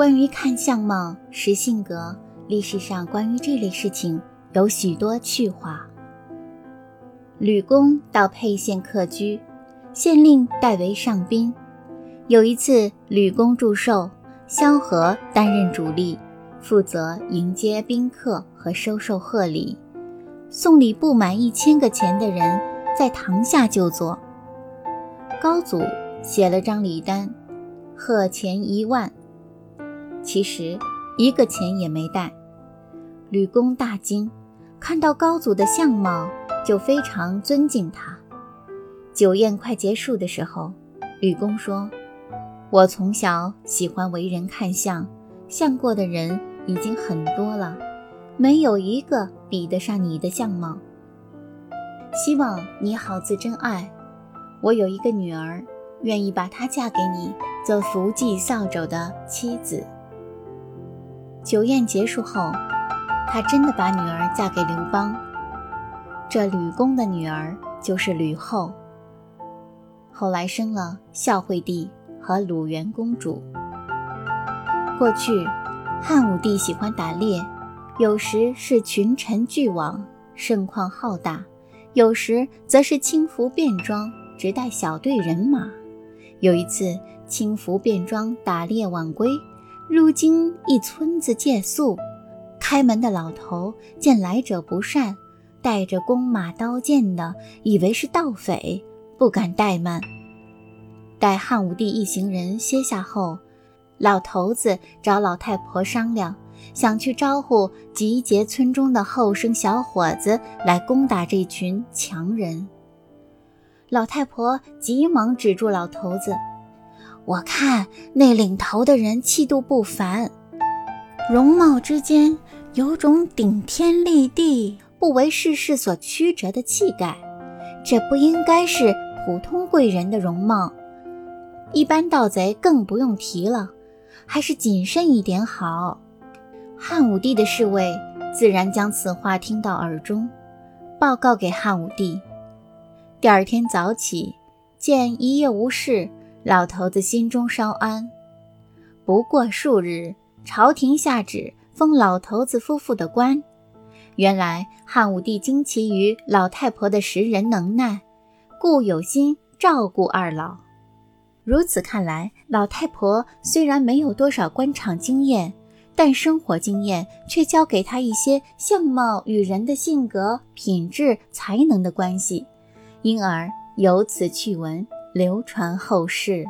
关于看相貌、识性格，历史上关于这类事情有许多趣话。吕公到沛县客居，县令代为上宾。有一次，吕公祝寿，萧何担任主力，负责迎接宾客和收受贺礼。送礼不满一千个钱的人，在堂下就坐。高祖写了张礼单，贺钱一万，其实一个钱也没带。吕公大惊，看到高祖的相貌，就非常尊敬他。酒宴快结束的时候，吕公说：“我从小喜欢为人看相，相过的人已经很多了。”没有一个比得上你的相貌。希望你好自珍爱。我有一个女儿，愿意把她嫁给你，做福记扫帚的妻子。酒宴结束后，他真的把女儿嫁给刘邦。这吕公的女儿就是吕后，后来生了孝惠帝和鲁元公主。过去，汉武帝喜欢打猎。有时是群臣俱往，盛况浩大；有时则是轻服便装，只带小队人马。有一次，轻服便装打猎晚归，入京一村子借宿。开门的老头见来者不善，带着弓马刀剑的，以为是盗匪，不敢怠慢。待汉武帝一行人歇下后，老头子找老太婆商量。想去招呼集结村中的后生小伙子来攻打这群强人。老太婆急忙止住老头子：“我看那领头的人气度不凡，容貌之间有种顶天立地、不为世事所曲折的气概，这不应该是普通贵人的容貌。一般盗贼更不用提了，还是谨慎一点好。”汉武帝的侍卫自然将此话听到耳中，报告给汉武帝。第二天早起，见一夜无事，老头子心中稍安。不过数日，朝廷下旨封老头子夫妇的官。原来汉武帝惊奇于老太婆的识人能耐，故有心照顾二老。如此看来，老太婆虽然没有多少官场经验。但生活经验却教给他一些相貌与人的性格、品质、才能的关系，因而由此趣闻流传后世。